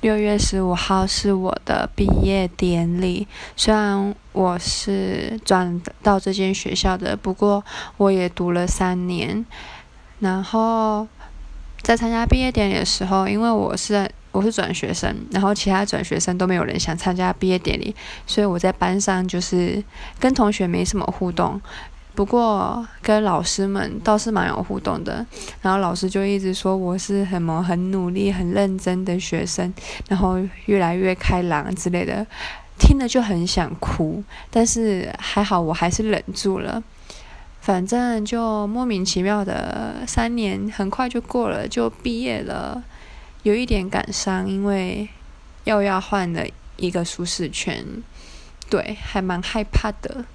六月十五号是我的毕业典礼。虽然我是转到这间学校的，不过我也读了三年。然后在参加毕业典礼的时候，因为我是我是转学生，然后其他转学生都没有人想参加毕业典礼，所以我在班上就是跟同学没什么互动。不过跟老师们倒是蛮有互动的，然后老师就一直说我是什么很努力、很认真的学生，然后越来越开朗之类的，听了就很想哭，但是还好我还是忍住了。反正就莫名其妙的三年很快就过了，就毕业了，有一点感伤，因为又要换了一个舒适圈，对，还蛮害怕的。